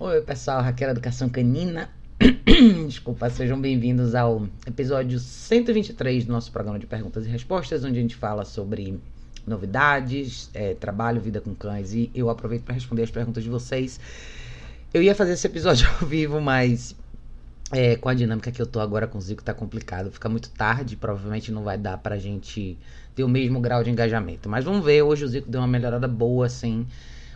Oi, pessoal, Raquel Educação Canina. Desculpa, sejam bem-vindos ao episódio 123 do nosso programa de perguntas e respostas, onde a gente fala sobre novidades, é, trabalho, vida com cães. E eu aproveito para responder as perguntas de vocês. Eu ia fazer esse episódio ao vivo, mas é, com a dinâmica que eu tô agora com o Zico tá complicado. Fica muito tarde, provavelmente não vai dar pra gente ter o mesmo grau de engajamento. Mas vamos ver, hoje o Zico deu uma melhorada boa, assim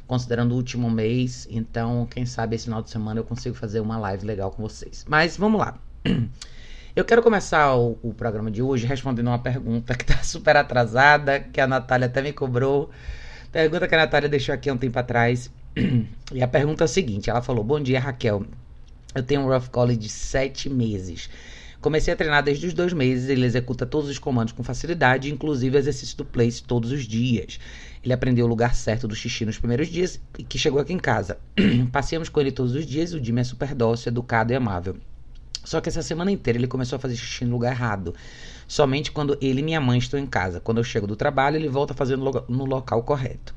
considerando o último mês. Então, quem sabe esse final de semana eu consigo fazer uma live legal com vocês. Mas vamos lá. Eu quero começar o, o programa de hoje respondendo uma pergunta que está super atrasada, que a Natália até me cobrou. Pergunta que a Natália deixou aqui há um tempo atrás. E a pergunta é a seguinte: ela falou: Bom dia, Raquel. Eu tenho um Rough Collie de 7 meses. Comecei a treinar desde os dois meses, ele executa todos os comandos com facilidade, inclusive exercício do place todos os dias. Ele aprendeu o lugar certo do xixi nos primeiros dias e que chegou aqui em casa. Passeamos com ele todos os dias, o Jimmy é super dócil, educado e amável. Só que essa semana inteira ele começou a fazer xixi no lugar errado. Somente quando ele e minha mãe estão em casa. Quando eu chego do trabalho, ele volta fazendo no local correto.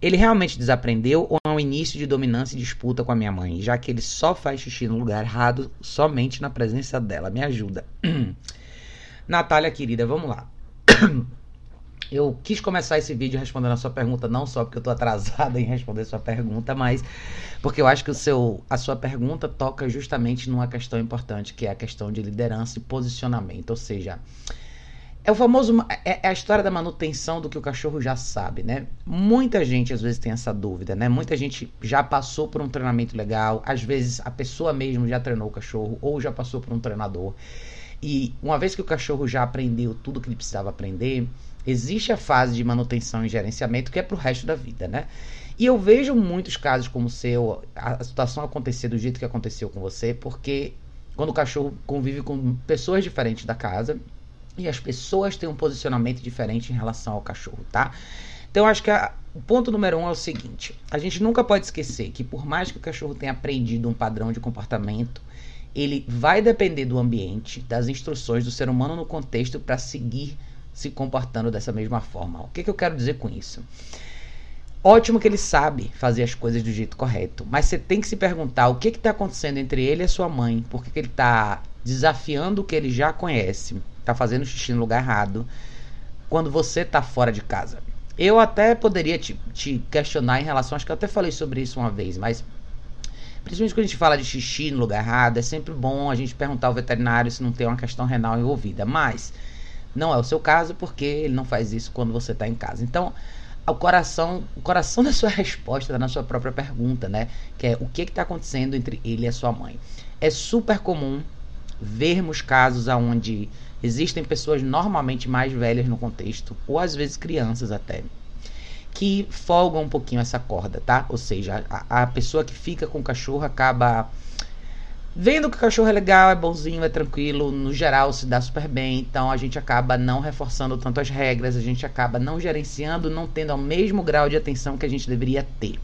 Ele realmente desaprendeu ou é um início de dominância e disputa com a minha mãe, já que ele só faz xixi no lugar errado somente na presença dela? Me ajuda. Natália, querida, vamos lá. Eu quis começar esse vídeo respondendo a sua pergunta, não só porque eu tô atrasada em responder sua pergunta, mas porque eu acho que o seu, a sua pergunta toca justamente numa questão importante, que é a questão de liderança e posicionamento. Ou seja, é o famoso. É, é a história da manutenção do que o cachorro já sabe, né? Muita gente às vezes tem essa dúvida, né? Muita gente já passou por um treinamento legal, às vezes a pessoa mesmo já treinou o cachorro ou já passou por um treinador. E uma vez que o cachorro já aprendeu tudo que ele precisava aprender, Existe a fase de manutenção e gerenciamento que é para o resto da vida, né? E eu vejo muitos casos como o seu, a situação acontecer do jeito que aconteceu com você, porque quando o cachorro convive com pessoas diferentes da casa e as pessoas têm um posicionamento diferente em relação ao cachorro, tá? Então, acho que a, o ponto número um é o seguinte: a gente nunca pode esquecer que, por mais que o cachorro tenha aprendido um padrão de comportamento, ele vai depender do ambiente, das instruções do ser humano no contexto para seguir se comportando dessa mesma forma. O que, que eu quero dizer com isso? Ótimo que ele sabe fazer as coisas do jeito correto, mas você tem que se perguntar o que está acontecendo entre ele e a sua mãe, por que, que ele está desafiando o que ele já conhece, está fazendo xixi no lugar errado, quando você está fora de casa. Eu até poderia te, te, questionar em relação, acho que eu até falei sobre isso uma vez, mas principalmente quando a gente fala de xixi no lugar errado, é sempre bom a gente perguntar ao veterinário se não tem uma questão renal envolvida. Mas não é o seu caso porque ele não faz isso quando você está em casa. Então, o coração, o coração da sua resposta está na sua própria pergunta, né? Que é o que está acontecendo entre ele e a sua mãe. É super comum vermos casos onde existem pessoas normalmente mais velhas no contexto, ou às vezes crianças até, que folgam um pouquinho essa corda, tá? Ou seja, a, a pessoa que fica com o cachorro acaba Vendo que o cachorro é legal, é bonzinho, é tranquilo, no geral se dá super bem, então a gente acaba não reforçando tanto as regras, a gente acaba não gerenciando, não tendo o mesmo grau de atenção que a gente deveria ter.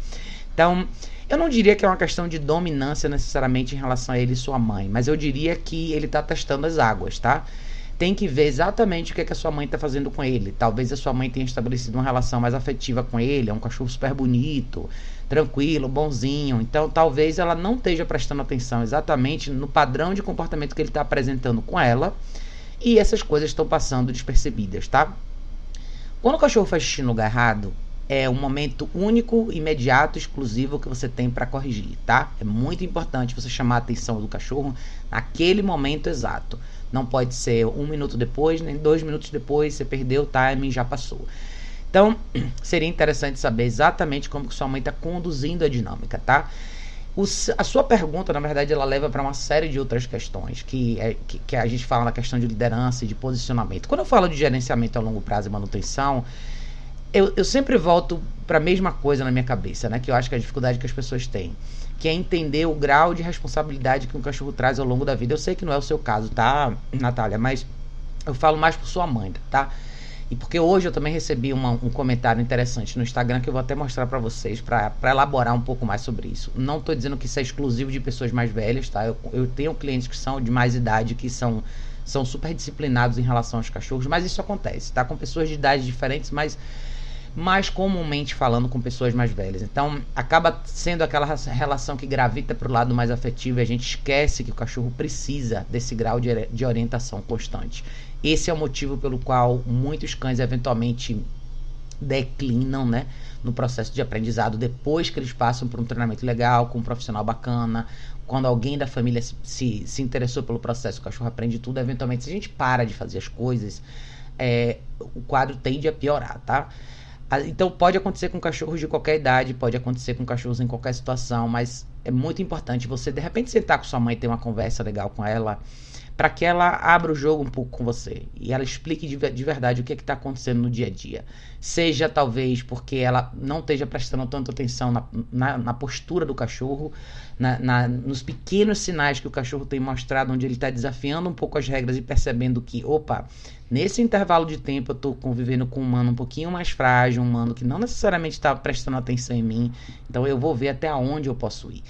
Então, eu não diria que é uma questão de dominância necessariamente em relação a ele e sua mãe, mas eu diria que ele está testando as águas, tá? Tem que ver exatamente o que, é que a sua mãe está fazendo com ele. Talvez a sua mãe tenha estabelecido uma relação mais afetiva com ele, é um cachorro super bonito, tranquilo, bonzinho. Então, talvez ela não esteja prestando atenção exatamente no padrão de comportamento que ele está apresentando com ela. E essas coisas estão passando despercebidas, tá? Quando o cachorro faz xixi no errado, é um momento único, imediato, exclusivo que você tem para corrigir, tá? É muito importante você chamar a atenção do cachorro naquele momento exato. Não pode ser um minuto depois, nem dois minutos depois, você perdeu o timing, já passou. Então, seria interessante saber exatamente como que sua mãe está conduzindo a dinâmica, tá? O, a sua pergunta, na verdade, ela leva para uma série de outras questões, que, é, que, que, a gente fala na questão de liderança e de posicionamento. Quando eu falo de gerenciamento a longo prazo e manutenção, eu, eu sempre volto para a mesma coisa na minha cabeça, né? Que eu acho que é a dificuldade que as pessoas têm, que é entender o grau de responsabilidade que um cachorro traz ao longo da vida. Eu sei que não é o seu caso, tá, Natália? Mas eu falo mais por sua mãe, tá? E porque hoje eu também recebi uma, um comentário interessante no Instagram que eu vou até mostrar para vocês, para elaborar um pouco mais sobre isso. Não estou dizendo que isso é exclusivo de pessoas mais velhas, tá? Eu, eu tenho clientes que são de mais idade, que são, são super disciplinados em relação aos cachorros, mas isso acontece, tá? Com pessoas de idades diferentes, mas mais comumente falando com pessoas mais velhas. Então, acaba sendo aquela relação que gravita para o lado mais afetivo e a gente esquece que o cachorro precisa desse grau de, de orientação constante. Esse é o motivo pelo qual muitos cães eventualmente declinam, né? No processo de aprendizado, depois que eles passam por um treinamento legal, com um profissional bacana, quando alguém da família se, se, se interessou pelo processo, o cachorro aprende tudo, eventualmente, se a gente para de fazer as coisas, é, o quadro tende a piorar, tá? Então pode acontecer com cachorros de qualquer idade, pode acontecer com cachorros em qualquer situação, mas é muito importante você de repente sentar com sua mãe ter uma conversa legal com ela, para que ela abra o jogo um pouco com você e ela explique de, de verdade o que é está acontecendo no dia a dia. Seja talvez porque ela não esteja prestando tanta atenção na, na, na postura do cachorro, na, na, nos pequenos sinais que o cachorro tem mostrado, onde ele está desafiando um pouco as regras e percebendo que, opa, nesse intervalo de tempo eu estou convivendo com um humano um pouquinho mais frágil, um humano que não necessariamente está prestando atenção em mim, então eu vou ver até onde eu posso ir.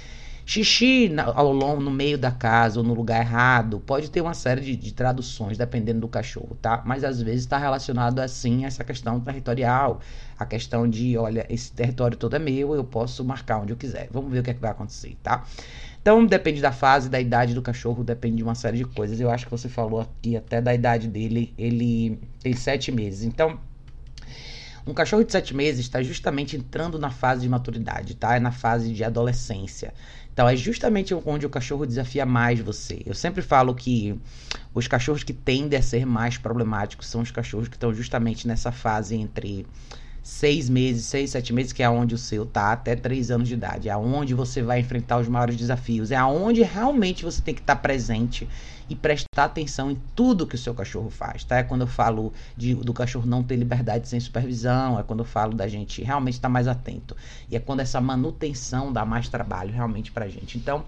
Xixi ao longo, no meio da casa ou no lugar errado, pode ter uma série de, de traduções dependendo do cachorro, tá? Mas às vezes está relacionado assim a essa questão territorial, a questão de, olha, esse território todo é meu, eu posso marcar onde eu quiser. Vamos ver o que, é que vai acontecer, tá? Então depende da fase, da idade do cachorro, depende de uma série de coisas. Eu acho que você falou aqui até da idade dele, ele tem sete meses. Então um cachorro de sete meses está justamente entrando na fase de maturidade, tá? É na fase de adolescência. Então é justamente onde o cachorro desafia mais você. Eu sempre falo que os cachorros que tendem a ser mais problemáticos são os cachorros que estão justamente nessa fase entre seis meses, seis, sete meses, que é onde o seu tá, até três anos de idade. É onde você vai enfrentar os maiores desafios. É onde realmente você tem que estar tá presente e prestar atenção em tudo que o seu cachorro faz, tá? É quando eu falo de, do cachorro não ter liberdade sem supervisão, é quando eu falo da gente realmente estar tá mais atento. E é quando essa manutenção dá mais trabalho realmente pra gente. Então,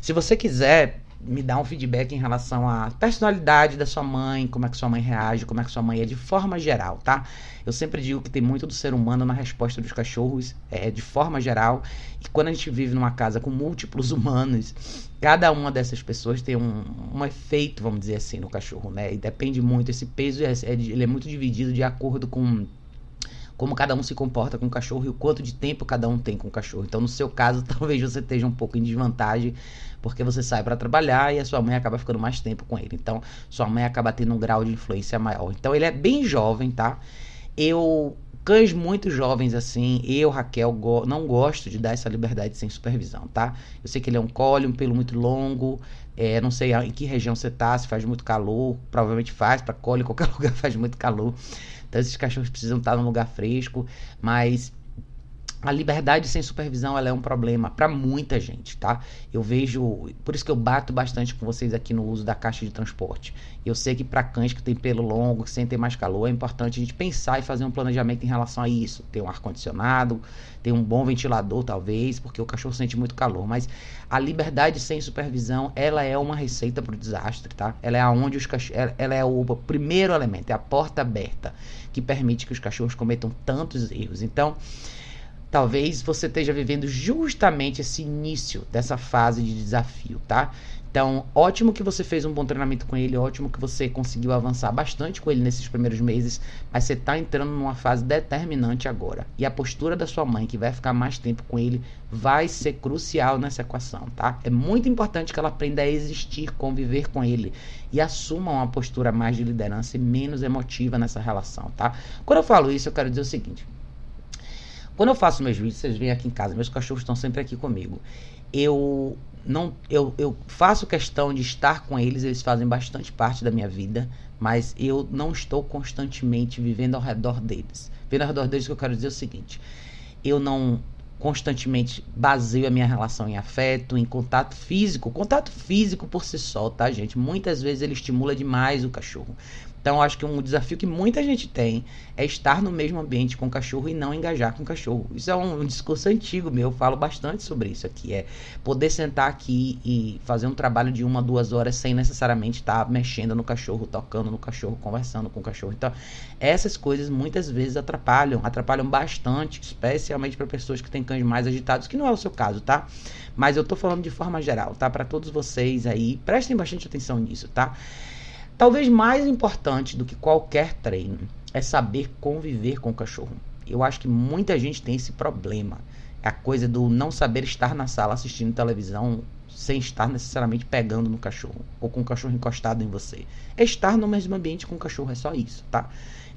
se você quiser me dar um feedback em relação à personalidade da sua mãe, como é que sua mãe reage, como é que sua mãe é de forma geral, tá? Eu sempre digo que tem muito do ser humano na resposta dos cachorros, é, de forma geral. E quando a gente vive numa casa com múltiplos humanos, cada uma dessas pessoas tem um, um efeito, vamos dizer assim, no cachorro, né? E depende muito, esse peso é, é, ele é muito dividido de acordo com como cada um se comporta com o cachorro e o quanto de tempo cada um tem com o cachorro. Então, no seu caso, talvez você esteja um pouco em desvantagem, porque você sai para trabalhar e a sua mãe acaba ficando mais tempo com ele. Então, sua mãe acaba tendo um grau de influência maior. Então, ele é bem jovem, tá? Eu cães muito jovens assim, eu, Raquel, go não gosto de dar essa liberdade sem supervisão, tá? Eu sei que ele é um cole, um pelo muito longo, é, não sei em que região você tá, se faz muito calor, provavelmente faz, para cole, qualquer lugar faz muito calor. Então esses cachorros precisam estar num lugar fresco, mas a liberdade sem supervisão ela é um problema para muita gente, tá? Eu vejo, por isso que eu bato bastante com vocês aqui no uso da caixa de transporte. Eu sei que para cães que têm pelo longo, que sentem mais calor, é importante a gente pensar e fazer um planejamento em relação a isso. Ter um ar condicionado, ter um bom ventilador talvez, porque o cachorro sente muito calor. Mas a liberdade sem supervisão, ela é uma receita para o desastre, tá? Ela é aonde os cachorros, ela é o primeiro elemento, é a porta aberta que permite que os cachorros cometam tantos erros. Então talvez você esteja vivendo justamente esse início dessa fase de desafio, tá? Então, ótimo que você fez um bom treinamento com ele, ótimo que você conseguiu avançar bastante com ele nesses primeiros meses, mas você está entrando numa fase determinante agora. E a postura da sua mãe, que vai ficar mais tempo com ele, vai ser crucial nessa equação, tá? É muito importante que ela aprenda a existir, conviver com ele e assuma uma postura mais de liderança e menos emotiva nessa relação, tá? Quando eu falo isso, eu quero dizer o seguinte: quando eu faço meus vídeos, vocês vêm aqui em casa, meus cachorros estão sempre aqui comigo. Eu não eu, eu faço questão de estar com eles, eles fazem bastante parte da minha vida, mas eu não estou constantemente vivendo ao redor deles. Vivendo ao redor deles, que eu quero dizer é o seguinte: eu não constantemente baseio a minha relação em afeto, em contato físico. Contato físico por si só, tá, gente? Muitas vezes ele estimula demais o cachorro. Então, acho que um desafio que muita gente tem é estar no mesmo ambiente com o cachorro e não engajar com o cachorro. Isso é um, um discurso antigo meu, eu falo bastante sobre isso aqui. É poder sentar aqui e fazer um trabalho de uma, duas horas sem necessariamente estar mexendo no cachorro, tocando no cachorro, conversando com o cachorro. Então, essas coisas muitas vezes atrapalham, atrapalham bastante, especialmente para pessoas que têm cães mais agitados, que não é o seu caso, tá? Mas eu tô falando de forma geral, tá? Para todos vocês aí, prestem bastante atenção nisso, tá? Talvez mais importante do que qualquer treino é saber conviver com o cachorro. eu acho que muita gente tem esse problema. É a coisa do não saber estar na sala assistindo televisão sem estar necessariamente pegando no cachorro ou com o cachorro encostado em você. É estar no mesmo ambiente com o cachorro, é só isso, tá?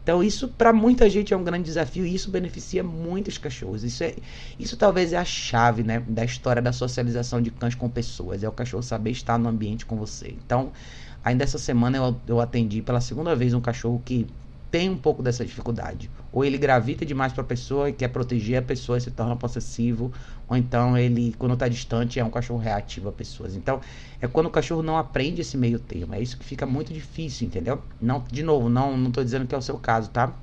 Então isso para muita gente é um grande desafio e isso beneficia muitos cachorros. Isso é, isso talvez é a chave, né, da história da socialização de cães com pessoas. É o cachorro saber estar no ambiente com você. Então, ainda essa semana eu, eu atendi pela segunda vez um cachorro que tem um pouco dessa dificuldade. Ou ele gravita demais para a pessoa e quer proteger a pessoa e se torna possessivo, ou então ele, quando está distante, é um cachorro reativo a pessoas. Então, é quando o cachorro não aprende esse meio termo. É isso que fica muito difícil, entendeu? Não, de novo, não, não tô dizendo que é o seu caso, tá?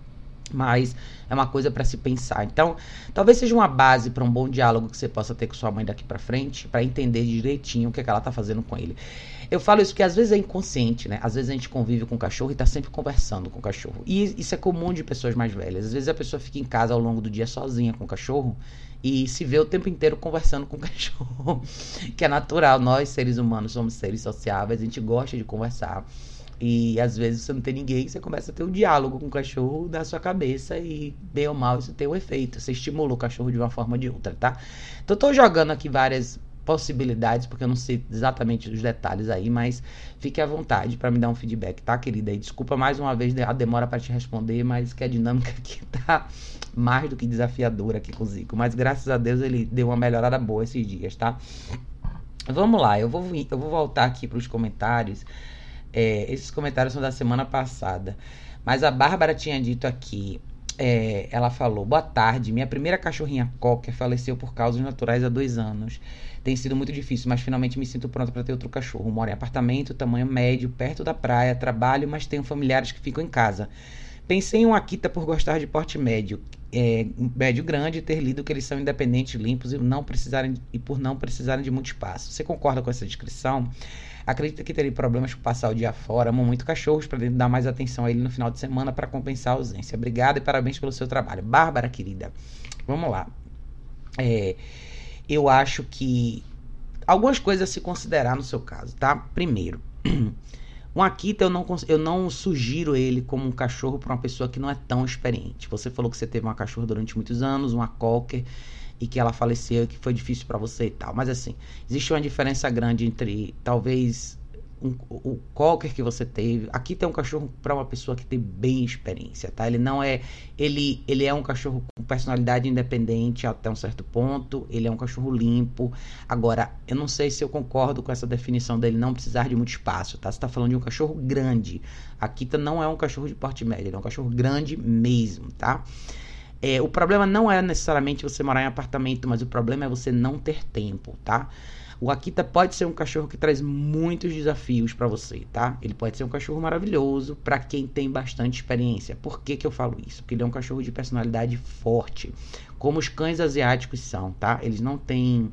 mas é uma coisa para se pensar. Então, talvez seja uma base para um bom diálogo que você possa ter com sua mãe daqui para frente, para entender direitinho o que, é que ela tá fazendo com ele. Eu falo isso porque às vezes é inconsciente, né? Às vezes a gente convive com o cachorro e tá sempre conversando com o cachorro. E isso é comum de pessoas mais velhas. Às vezes a pessoa fica em casa ao longo do dia sozinha com o cachorro e se vê o tempo inteiro conversando com o cachorro, que é natural. Nós, seres humanos, somos seres sociáveis, a gente gosta de conversar. E às vezes você não tem ninguém, você começa a ter um diálogo com o cachorro da sua cabeça e, bem ou mal, isso tem um efeito. Você estimula o cachorro de uma forma ou de outra, tá? Então, eu tô jogando aqui várias possibilidades, porque eu não sei exatamente os detalhes aí, mas fique à vontade para me dar um feedback, tá, querida? E desculpa mais uma vez a demora para te responder, mas que a dinâmica aqui tá mais do que desafiadora aqui com o Zico. Mas graças a Deus ele deu uma melhorada boa esses dias, tá? Vamos lá, eu vou, eu vou voltar aqui para os comentários. É, esses comentários são da semana passada. Mas a Bárbara tinha dito aqui. É, ela falou: Boa tarde, minha primeira cachorrinha Cocker faleceu por causas naturais há dois anos. Tem sido muito difícil, mas finalmente me sinto pronta para ter outro cachorro. Moro em apartamento, tamanho médio, perto da praia, trabalho, mas tenho familiares que ficam em casa. Pensei em um Akita por gostar de porte médio, é, médio grande, ter lido que eles são independentes, limpos e não precisarem e por não precisarem de muito espaço. Você concorda com essa descrição? Acredita que teria problemas por passar o dia fora? Amo muito cachorros para dar mais atenção a ele no final de semana para compensar a ausência. Obrigada e parabéns pelo seu trabalho. Bárbara, querida, vamos lá. É, eu acho que algumas coisas a se considerar no seu caso, tá? Primeiro, um Akita eu não, eu não sugiro ele como um cachorro para uma pessoa que não é tão experiente. Você falou que você teve uma cachorra durante muitos anos, uma Cocker e que ela faleceu e que foi difícil para você e tal. Mas assim, existe uma diferença grande entre talvez um, o cocker que você teve. Aqui tem um cachorro para uma pessoa que tem bem experiência, tá? Ele não é ele ele é um cachorro com personalidade independente até um certo ponto. Ele é um cachorro limpo. Agora, eu não sei se eu concordo com essa definição dele não precisar de muito espaço, tá? Você tá falando de um cachorro grande. Akita não é um cachorro de porte médio, ele é um cachorro grande mesmo, tá? É, o problema não é necessariamente você morar em apartamento, mas o problema é você não ter tempo, tá? O Akita pode ser um cachorro que traz muitos desafios para você, tá? Ele pode ser um cachorro maravilhoso para quem tem bastante experiência. Por que, que eu falo isso? Porque ele é um cachorro de personalidade forte, como os cães asiáticos são, tá? Eles não têm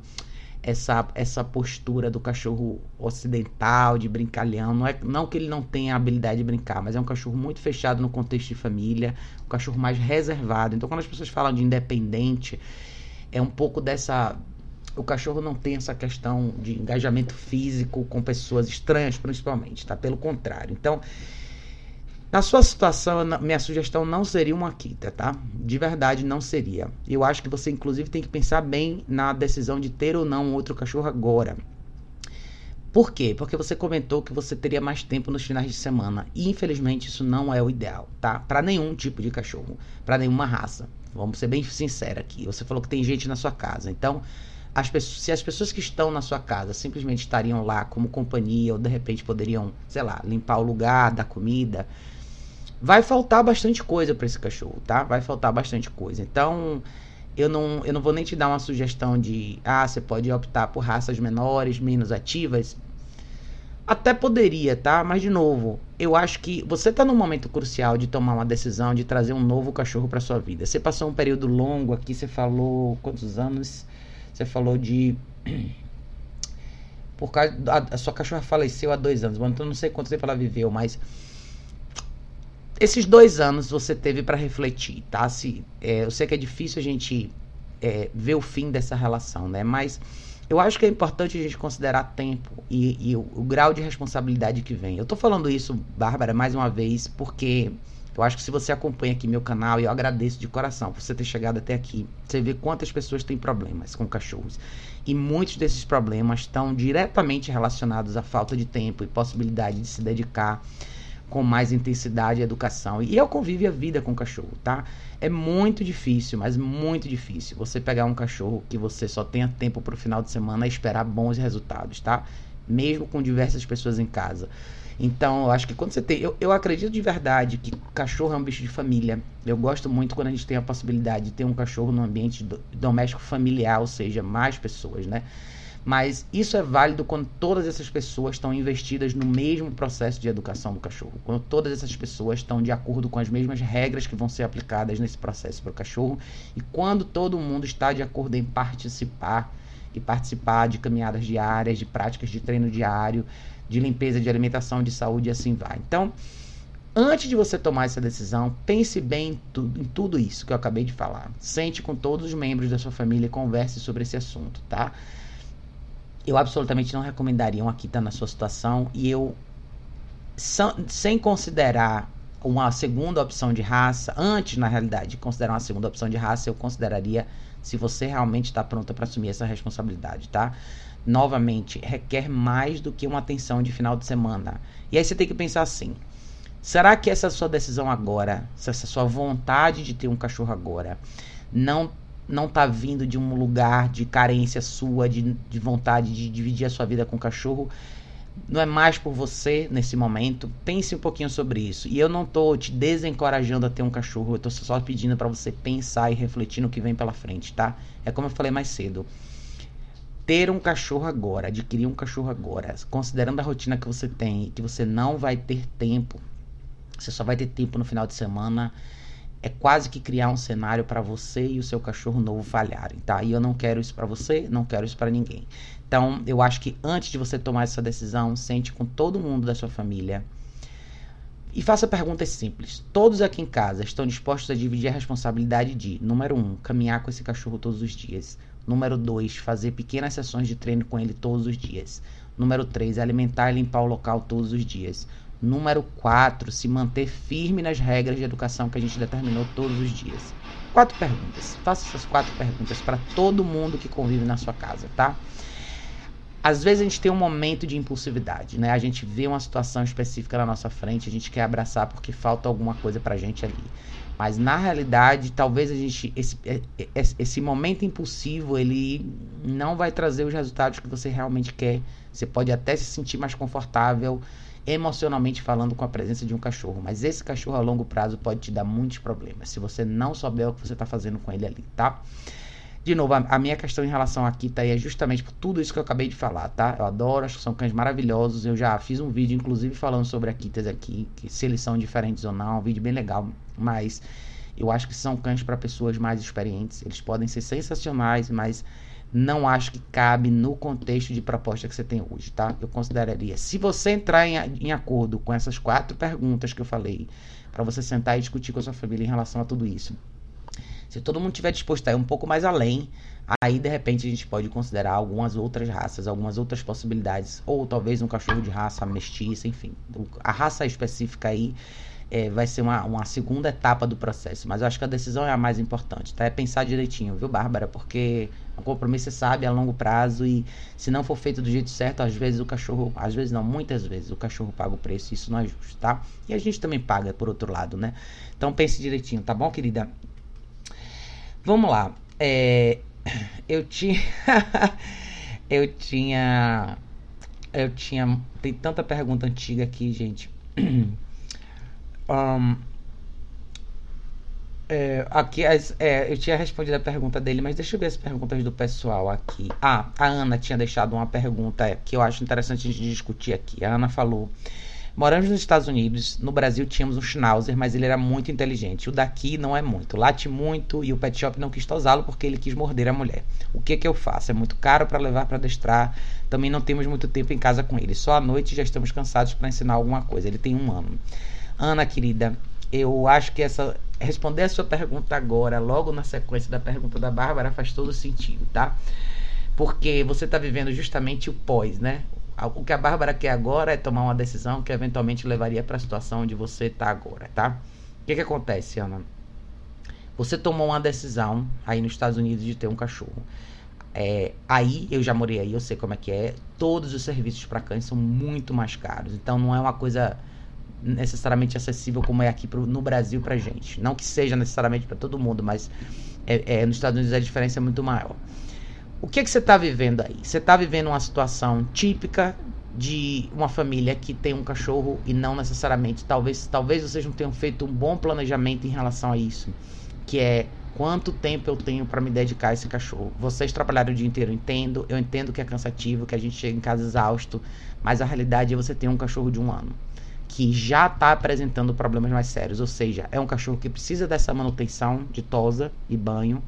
essa, essa postura do cachorro ocidental, de brincalhão. Não é não que ele não tenha a habilidade de brincar, mas é um cachorro muito fechado no contexto de família, um cachorro mais reservado. Então, quando as pessoas falam de independente, é um pouco dessa. O cachorro não tem essa questão de engajamento físico com pessoas estranhas, principalmente, tá? Pelo contrário. Então, na sua situação, minha sugestão não seria uma quita, tá? De verdade, não seria. Eu acho que você, inclusive, tem que pensar bem na decisão de ter ou não outro cachorro agora. Por quê? Porque você comentou que você teria mais tempo nos finais de semana. E, infelizmente, isso não é o ideal, tá? Para nenhum tipo de cachorro, para nenhuma raça. Vamos ser bem sinceros aqui. Você falou que tem gente na sua casa. Então, as pessoas, se as pessoas que estão na sua casa simplesmente estariam lá como companhia, ou de repente poderiam, sei lá, limpar o lugar, dar comida vai faltar bastante coisa para esse cachorro, tá? Vai faltar bastante coisa. Então, eu não, eu não vou nem te dar uma sugestão de, ah, você pode optar por raças menores, menos ativas. Até poderia, tá? Mas de novo, eu acho que você tá num momento crucial de tomar uma decisão de trazer um novo cachorro para sua vida. Você passou um período longo aqui, você falou quantos anos? Você falou de por causa a, a sua cachorra faleceu há dois anos, então não sei quanto tempo ela viveu, mas esses dois anos você teve para refletir, tá? Se, é, eu sei que é difícil a gente é, ver o fim dessa relação, né? Mas eu acho que é importante a gente considerar tempo e, e o, o, grau de responsabilidade que vem. Eu tô falando isso, Bárbara, mais uma vez, porque Eu acho que se você acompanha aqui meu canal, e eu agradeço de coração por você ter chegado até aqui, você vê quantas pessoas têm problemas com cachorros. E muitos desses problemas estão diretamente relacionados à falta de tempo e possibilidade de se dedicar com mais intensidade à educação. E eu convivo a vida com o cachorro, tá? É muito difícil, mas muito difícil você pegar um cachorro que você só tenha tempo para o final de semana e esperar bons resultados, tá? Mesmo com diversas pessoas em casa. Então, eu acho que quando você tem. Eu, eu acredito de verdade que cachorro é um bicho de família. Eu gosto muito quando a gente tem a possibilidade de ter um cachorro no ambiente do, doméstico familiar, ou seja, mais pessoas, né? Mas isso é válido quando todas essas pessoas estão investidas no mesmo processo de educação do cachorro. Quando todas essas pessoas estão de acordo com as mesmas regras que vão ser aplicadas nesse processo para o cachorro. E quando todo mundo está de acordo em participar e participar de caminhadas diárias, de práticas de treino diário, de limpeza, de alimentação, de saúde e assim vai. Então, antes de você tomar essa decisão, pense bem em tudo, em tudo isso que eu acabei de falar. Sente com todos os membros da sua família e converse sobre esse assunto, tá? Eu absolutamente não recomendaria um Akita na sua situação e eu sem considerar uma segunda opção de raça, antes na realidade de considerar uma segunda opção de raça, eu consideraria se você realmente está pronta para assumir essa responsabilidade, tá? Novamente, requer mais do que uma atenção de final de semana. E aí você tem que pensar assim: será que essa sua decisão agora, essa sua vontade de ter um cachorro agora, não não tá vindo de um lugar de carência sua, de, de vontade de dividir a sua vida com o cachorro, não é mais por você nesse momento. Pense um pouquinho sobre isso. E eu não tô te desencorajando a ter um cachorro, eu tô só pedindo para você pensar e refletir no que vem pela frente, tá? É como eu falei mais cedo. Ter um cachorro agora, adquirir um cachorro agora, considerando a rotina que você tem, que você não vai ter tempo, você só vai ter tempo no final de semana é quase que criar um cenário para você e o seu cachorro novo falharem, tá? E eu não quero isso para você, não quero isso para ninguém. Então, eu acho que antes de você tomar essa decisão, sente com todo mundo da sua família e faça perguntas simples. Todos aqui em casa estão dispostos a dividir a responsabilidade de, número um, caminhar com esse cachorro todos os dias. Número dois, fazer pequenas sessões de treino com ele todos os dias. Número três, alimentar e limpar o local todos os dias. Número 4, se manter firme nas regras de educação que a gente determinou todos os dias. Quatro perguntas. Faça essas quatro perguntas para todo mundo que convive na sua casa, tá? Às vezes a gente tem um momento de impulsividade, né? A gente vê uma situação específica na nossa frente, a gente quer abraçar porque falta alguma coisa pra gente ali. Mas na realidade, talvez a gente esse, é, é, esse momento impulsivo, ele não vai trazer os resultados que você realmente quer. Você pode até se sentir mais confortável, emocionalmente falando com a presença de um cachorro. Mas esse cachorro a longo prazo pode te dar muitos problemas se você não souber o que você está fazendo com ele ali, tá? De novo, a, a, minha questão em relação a Akita é justamente por tudo isso que eu acabei de falar, tá? Eu adoro, acho que são cães maravilhosos. Eu já fiz um vídeo, inclusive, falando sobre Akitas aqui, que se eles são diferentes ou não, um vídeo bem legal. Mas eu acho que são cães para pessoas mais experientes. Eles podem ser sensacionais, mas não acho que cabe no contexto de proposta que você tem hoje, tá? Eu consideraria, se você entrar em, em acordo com essas quatro perguntas que eu falei, para você sentar e discutir com a sua família em relação a tudo isso. Se todo mundo tiver disposto a ir um pouco mais além, aí de repente a gente pode considerar algumas outras raças, algumas outras possibilidades, ou talvez um cachorro de raça mestiça, enfim. A raça específica aí é, vai ser uma, uma segunda etapa do processo. Mas eu acho que a decisão é a mais importante, tá? É pensar direitinho, viu, Bárbara? Porque o compromisso, você sabe, é a longo prazo e se não for feito do jeito certo, às vezes o cachorro, às vezes não, muitas vezes o cachorro paga o preço e isso não é justo, tá? E a gente também paga por outro lado, né? Então pense direitinho, tá bom, querida? Vamos lá. É, eu tinha. eu tinha. Eu tinha. Tem tanta pergunta antiga aqui, gente. Um, é, aqui é, eu tinha respondido a pergunta dele, mas deixa eu ver as perguntas do pessoal aqui. Ah, a Ana tinha deixado uma pergunta que eu acho interessante a gente discutir aqui. A Ana falou: Moramos nos Estados Unidos, no Brasil tínhamos um Schnauzer, mas ele era muito inteligente. O daqui não é muito. Late muito e o pet shop não quis tosá-lo porque ele quis morder a mulher. O que que eu faço? É muito caro para levar para adestrar. Também não temos muito tempo em casa com ele. Só à noite já estamos cansados para ensinar alguma coisa. Ele tem um ano. Ana, querida, eu acho que essa responder a sua pergunta agora, logo na sequência da pergunta da Bárbara, faz todo sentido, tá? Porque você está vivendo justamente o pós, né? O que a Bárbara quer agora é tomar uma decisão que eventualmente levaria para a situação onde você está agora, tá? O que, que acontece, Ana? Você tomou uma decisão aí nos Estados Unidos de ter um cachorro. É, aí, eu já morei aí, eu sei como é que é. Todos os serviços para cães são muito mais caros. Então, não é uma coisa necessariamente acessível como é aqui pro, no Brasil pra gente. Não que seja necessariamente para todo mundo, mas é, é, nos Estados Unidos a diferença é muito maior. O que, que você está vivendo aí? Você está vivendo uma situação típica de uma família que tem um cachorro e não necessariamente, talvez, talvez vocês não tenham feito um bom planejamento em relação a isso, que é quanto tempo eu tenho para me dedicar a esse cachorro. Vocês trabalharam o dia inteiro, eu entendo, eu entendo que é cansativo, que a gente chega em casa exausto, mas a realidade é você ter um cachorro de um ano que já está apresentando problemas mais sérios, ou seja, é um cachorro que precisa dessa manutenção de tosa e banho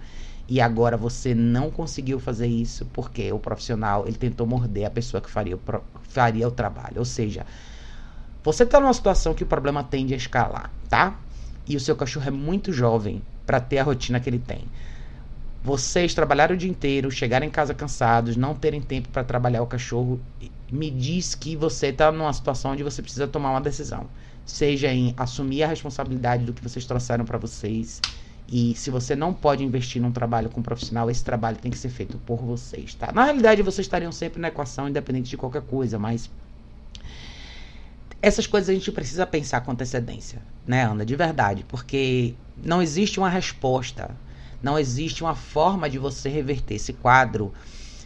e agora você não conseguiu fazer isso porque o profissional ele tentou morder a pessoa que faria o, faria o trabalho. Ou seja, você está numa situação que o problema tende a escalar, tá? E o seu cachorro é muito jovem para ter a rotina que ele tem. Vocês trabalharam o dia inteiro, chegaram em casa cansados, não terem tempo para trabalhar o cachorro, me diz que você está numa situação onde você precisa tomar uma decisão. Seja em assumir a responsabilidade do que vocês trouxeram para vocês e se você não pode investir num trabalho com um profissional, esse trabalho tem que ser feito por vocês, tá? Na realidade, vocês estariam sempre na equação, independente de qualquer coisa, mas essas coisas a gente precisa pensar com antecedência, né, Ana? De verdade, porque não existe uma resposta, não existe uma forma de você reverter esse quadro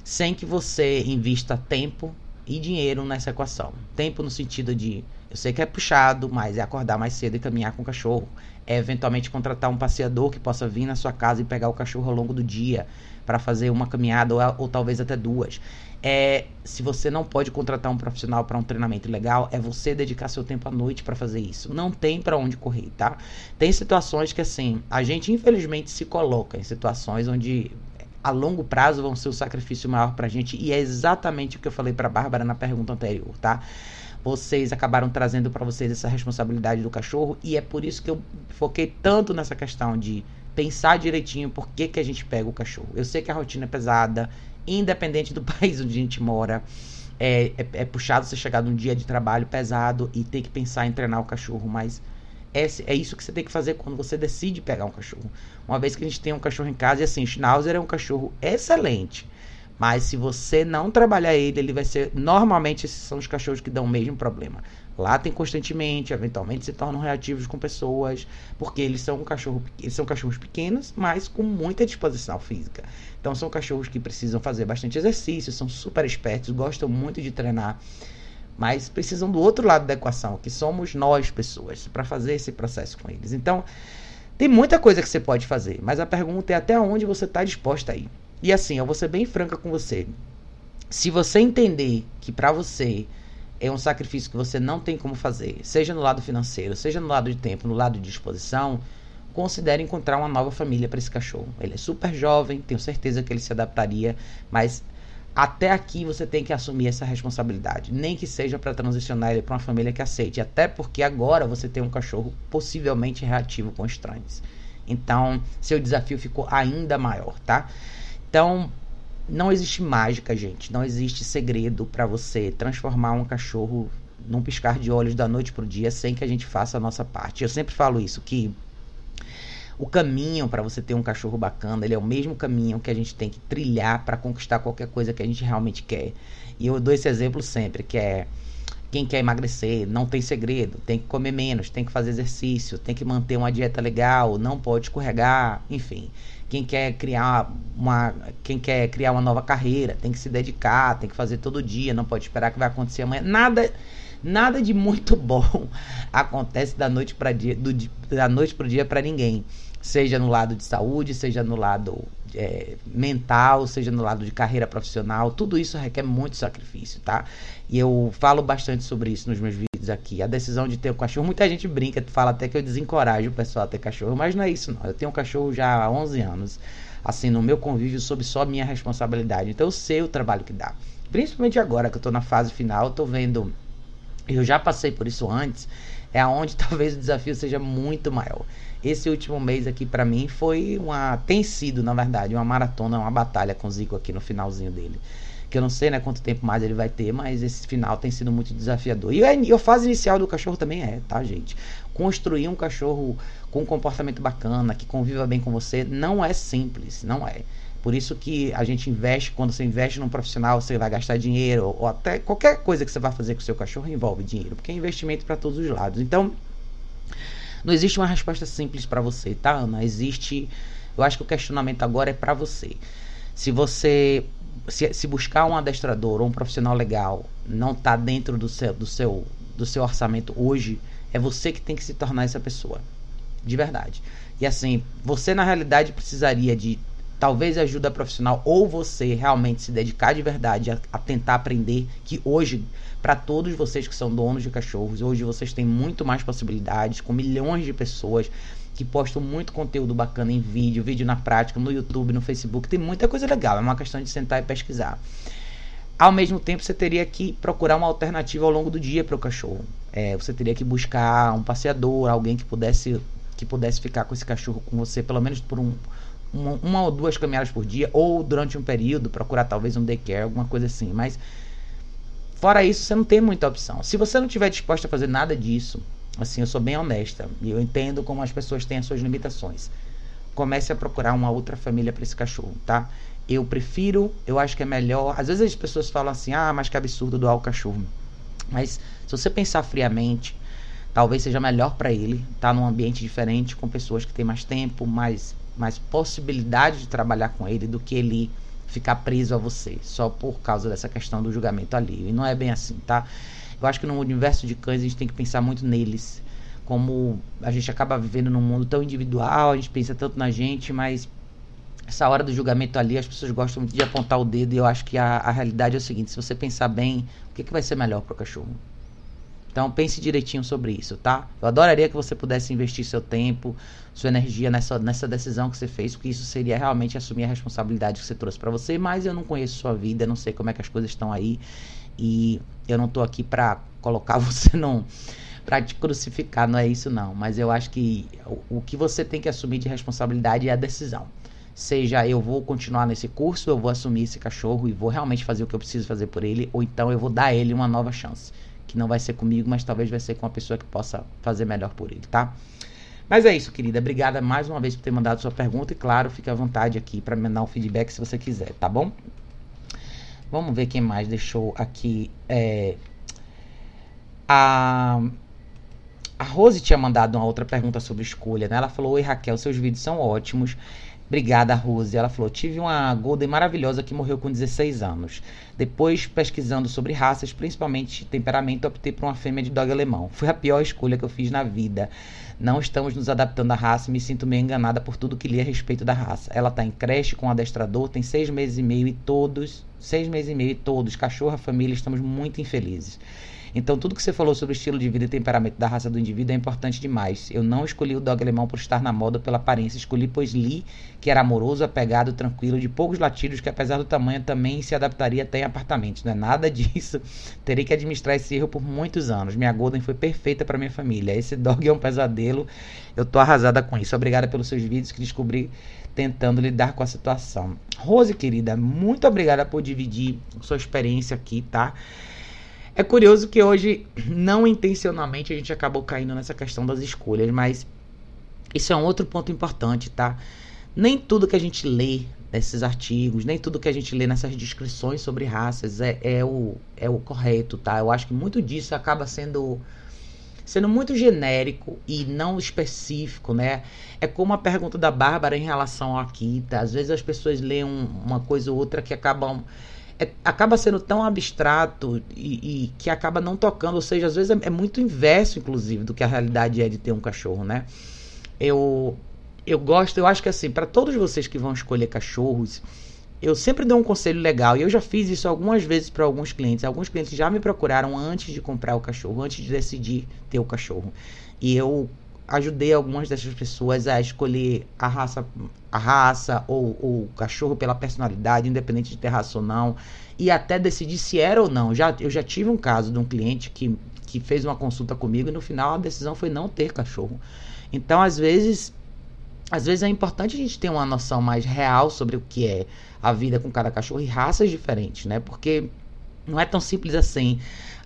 sem que você invista tempo e dinheiro nessa equação. Tempo no sentido de, eu sei que é puxado, mas é acordar mais cedo e caminhar com o cachorro é eventualmente contratar um passeador que possa vir na sua casa e pegar o cachorro ao longo do dia para fazer uma caminhada ou, ou, talvez até duas. É, se você não pode contratar um profissional para um treinamento legal, é você dedicar seu tempo à noite para fazer isso. Não tem para onde correr, tá? Tem situações que assim, a gente infelizmente se coloca em situações onde a longo prazo vão ser o sacrifício maior pra gente e é exatamente o que eu falei para Bárbara na pergunta anterior, tá? vocês acabaram trazendo para vocês essa responsabilidade do cachorro e é por isso que eu foquei tanto nessa questão de pensar direitinho por que, que a gente pega o cachorro. Eu sei que a rotina é pesada, independente do país onde a gente mora. É, é, é puxado você chegar num dia de trabalho pesado e ter que pensar em treinar o cachorro, mas é, é isso que você tem que fazer quando você decide pegar um cachorro. Uma vez que a gente tem um cachorro em casa, e assim, Schnauzer é um cachorro excelente. Mas se você não trabalhar ele, ele vai ser. Normalmente, esses são os cachorros que dão o mesmo problema. Latem constantemente, eventualmente se tornam reativos com pessoas, porque eles são, um cachorro, eles são cachorros pequenos, mas com muita disposição física. Então, são cachorros que precisam fazer bastante exercício, são super espertos, gostam muito de treinar, mas precisam do outro lado da equação, que somos nós, pessoas, para fazer esse processo com eles. Então, tem muita coisa que você pode fazer, mas a pergunta é até onde você está disposta a ir. E assim, eu vou ser bem franca com você. Se você entender que para você é um sacrifício que você não tem como fazer, seja no lado financeiro, seja no lado de tempo, no lado de disposição, considere encontrar uma nova família para esse cachorro. Ele é super jovem, tenho certeza que ele se adaptaria, mas até aqui você tem que assumir essa responsabilidade, nem que seja para transicionar ele para uma família que aceite, até porque agora você tem um cachorro possivelmente reativo com estranhos. Então, seu desafio ficou ainda maior, tá? Então, não existe mágica, gente. Não existe segredo para você transformar um cachorro num piscar de olhos da noite pro dia sem que a gente faça a nossa parte. Eu sempre falo isso que o caminho para você ter um cachorro bacana, ele é o mesmo caminho que a gente tem que trilhar para conquistar qualquer coisa que a gente realmente quer. E eu dou esse exemplo sempre, que é quem quer emagrecer, não tem segredo, tem que comer menos, tem que fazer exercício, tem que manter uma dieta legal, não pode escorregar, enfim. Quem quer criar uma quem quer criar uma nova carreira tem que se dedicar tem que fazer todo dia não pode esperar que vai acontecer amanhã. Nada nada de muito bom acontece da noite para dia do, da noite para o dia para ninguém seja no lado de saúde seja no lado é, mental, seja no lado de carreira profissional, tudo isso requer muito sacrifício, tá? E eu falo bastante sobre isso nos meus vídeos aqui. A decisão de ter um cachorro, muita gente brinca, fala até que eu desencorajo o pessoal a ter cachorro, mas não é isso não. Eu tenho um cachorro já há 11 anos, assim, no meu convívio sob só minha responsabilidade. Então eu sei o trabalho que dá. Principalmente agora que eu tô na fase final, eu tô vendo eu já passei por isso antes, é aonde talvez o desafio seja muito maior. Esse último mês aqui para mim foi uma tem sido, na verdade, uma maratona, uma batalha com o Zico aqui no finalzinho dele. que eu não sei né, quanto tempo mais ele vai ter, mas esse final tem sido muito desafiador. E a, a fase inicial do cachorro também é, tá, gente? Construir um cachorro com um comportamento bacana, que conviva bem com você, não é simples, não é. Por isso que a gente investe, quando você investe num profissional, você vai gastar dinheiro, ou até qualquer coisa que você vai fazer com o seu cachorro envolve dinheiro, porque é investimento para todos os lados. Então, não existe uma resposta simples para você, tá, Ana? Existe. Eu acho que o questionamento agora é para você. Se você se, se, buscar um adestrador ou um profissional legal não está dentro do seu, do, seu, do seu orçamento hoje, é você que tem que se tornar essa pessoa. De verdade. E assim, você na realidade precisaria de talvez ajuda profissional ou você realmente se dedicar de verdade a, a tentar aprender que hoje para todos vocês que são donos de cachorros, hoje vocês têm muito mais possibilidades com milhões de pessoas que postam muito conteúdo bacana em vídeo, vídeo na prática, no YouTube, no Facebook, tem muita coisa legal, é uma questão de sentar e pesquisar. Ao mesmo tempo, você teria que procurar uma alternativa ao longo do dia para o cachorro. É, você teria que buscar um passeador, alguém que pudesse que pudesse ficar com esse cachorro com você pelo menos por um, uma, uma, ou duas caminhadas por dia, ou durante um período, procurar talvez um daycare, alguma coisa assim. Mas fora isso, você não tem muita opção. Se você não estiver disposto a fazer nada disso, assim, eu sou bem honesta e eu entendo como as pessoas têm as suas limitações. Comece a procurar uma outra família para esse cachorro, tá? Eu prefiro, eu acho que é melhor. Às vezes as pessoas falam assim: ah, mas que absurdo doar o cachorro. Mas se você pensar friamente, talvez seja melhor para ele estar tá num ambiente diferente, com pessoas que têm mais tempo, mais mais possibilidade de trabalhar com ele do que ele ficar preso a você, só por causa dessa questão do julgamento ali. E não é bem assim, tá? Eu acho que no universo de cães a gente tem que pensar muito neles. Como a gente acaba vivendo num mundo tão individual, a gente pensa tanto na gente, mas essa hora do julgamento ali, as pessoas gostam muito de apontar o dedo e eu acho que a, a realidade é o seguinte: se você pensar bem, o que, que vai ser melhor para o cachorro? Então pense direitinho sobre isso, tá? Eu adoraria que você pudesse investir seu tempo, sua energia nessa, nessa decisão que você fez, porque isso seria realmente assumir a responsabilidade que você trouxe para você, mas eu não conheço sua vida, não sei como é que as coisas estão aí e eu não tô aqui para colocar você não para te crucificar, não é isso não, mas eu acho que o, o que você tem que assumir de responsabilidade é a decisão. Seja eu vou continuar nesse curso, eu vou assumir esse cachorro e vou realmente fazer o que eu preciso fazer por ele, ou então eu vou dar ele uma nova chance que não vai ser comigo, mas talvez vai ser com uma pessoa que possa fazer melhor por ele, tá? Mas é isso, querida. Obrigada mais uma vez por ter mandado sua pergunta e claro, fique à vontade aqui para me dar um feedback se você quiser, tá bom? Vamos ver quem mais deixou aqui. É, a a Rose tinha mandado uma outra pergunta sobre escolha, né? Ela falou: Oi Raquel, seus vídeos são ótimos. Obrigada, Rose. Ela falou: tive uma Golden maravilhosa que morreu com 16 anos. Depois, pesquisando sobre raças, principalmente temperamento, optei por uma fêmea de dog alemão. Foi a pior escolha que eu fiz na vida. Não estamos nos adaptando à raça e me sinto meio enganada por tudo que li a respeito da raça. Ela está em creche com um adestrador, tem seis meses e meio e todos, seis meses e meio e todos, cachorra, família, estamos muito infelizes. Então, tudo que você falou sobre o estilo de vida e temperamento da raça do indivíduo é importante demais. Eu não escolhi o dog alemão por estar na moda pela aparência, escolhi pois li que era amoroso, apegado, tranquilo, de poucos latidos, que apesar do tamanho também se adaptaria até em apartamentos. Não é nada disso. Terei que administrar esse erro por muitos anos. Minha Golden foi perfeita para minha família. Esse dog é um pesadelo. Eu tô arrasada com isso. Obrigada pelos seus vídeos que descobri tentando lidar com a situação. Rose, querida, muito obrigada por dividir sua experiência aqui, tá? É curioso que hoje, não intencionalmente, a gente acabou caindo nessa questão das escolhas, mas isso é um outro ponto importante, tá? Nem tudo que a gente lê nesses artigos, nem tudo que a gente lê nessas descrições sobre raças é, é, o, é o correto, tá? Eu acho que muito disso acaba sendo sendo muito genérico e não específico, né? É como a pergunta da Bárbara em relação à Akita. Às vezes as pessoas leem uma coisa ou outra que acabam é, acaba sendo tão abstrato e, e, que acaba não tocando, ou seja, às vezes é, é, muito inverso, inclusive, do que a realidade é de ter um cachorro, né? Eu, eu gosto, eu acho que assim, para todos vocês que vão escolher cachorros, eu sempre dou um conselho legal e eu já fiz isso algumas vezes para alguns clientes. Alguns clientes já me procuraram antes de comprar o cachorro, antes de decidir ter o cachorro. E eu ajudei algumas dessas pessoas a escolher a raça, a raça ou, ou o cachorro pela personalidade, independente de ter raça ou não, e até decidir se era ou não. Já, eu já tive um caso de um cliente que, que fez uma consulta comigo e no final a decisão foi não ter cachorro. Então, às vezes, às vezes é importante a gente ter uma noção mais real sobre o que é a vida com cada cachorro e raças diferentes, né? Porque não é tão simples assim.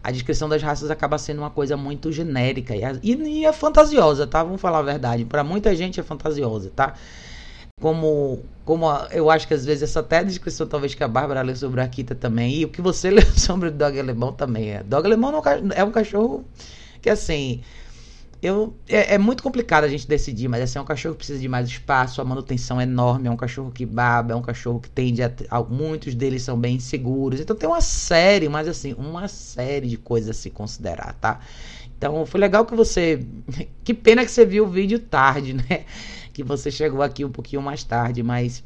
A descrição das raças acaba sendo uma coisa muito genérica e, e, e é fantasiosa, tá? Vamos falar a verdade. Para muita gente é fantasiosa, tá? Como, como eu acho que às vezes essa até descrição talvez que a Bárbara leu sobre a Akita também e o que você leu sobre o dog alemão também é. Dog alemão não é um cachorro que assim eu, é, é, muito complicado a gente decidir, mas assim, é um cachorro que precisa de mais espaço, a manutenção é enorme, é um cachorro que baba, é um cachorro que tende a, a. Muitos deles são bem inseguros. Então tem uma série, mas assim, uma série de coisas a se considerar, tá? Então foi legal que você. Que pena que você viu o vídeo tarde, né? Que você chegou aqui um pouquinho mais tarde, mas.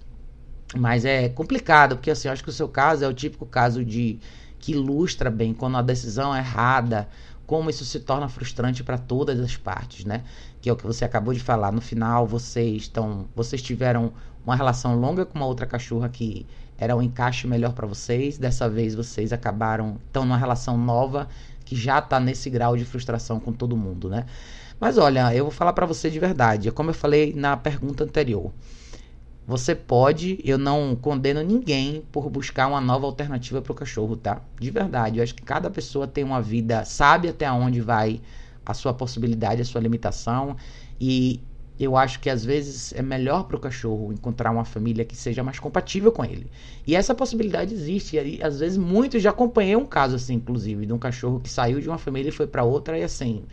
Mas é complicado, porque assim, eu acho que o seu caso é o típico caso de. que ilustra bem quando a decisão é errada como isso se torna frustrante para todas as partes, né? Que é o que você acabou de falar. No final, vocês estão, vocês tiveram uma relação longa com uma outra cachorra que era um encaixe melhor para vocês. Dessa vez, vocês acabaram estão numa relação nova que já está nesse grau de frustração com todo mundo, né? Mas olha, eu vou falar para você de verdade. É como eu falei na pergunta anterior. Você pode, eu não condeno ninguém por buscar uma nova alternativa para o cachorro, tá? De verdade, eu acho que cada pessoa tem uma vida, sabe até onde vai a sua possibilidade, a sua limitação, e eu acho que às vezes é melhor para o cachorro encontrar uma família que seja mais compatível com ele. E essa possibilidade existe. E às vezes muitos já acompanhei um caso assim, inclusive, de um cachorro que saiu de uma família e foi para outra e assim,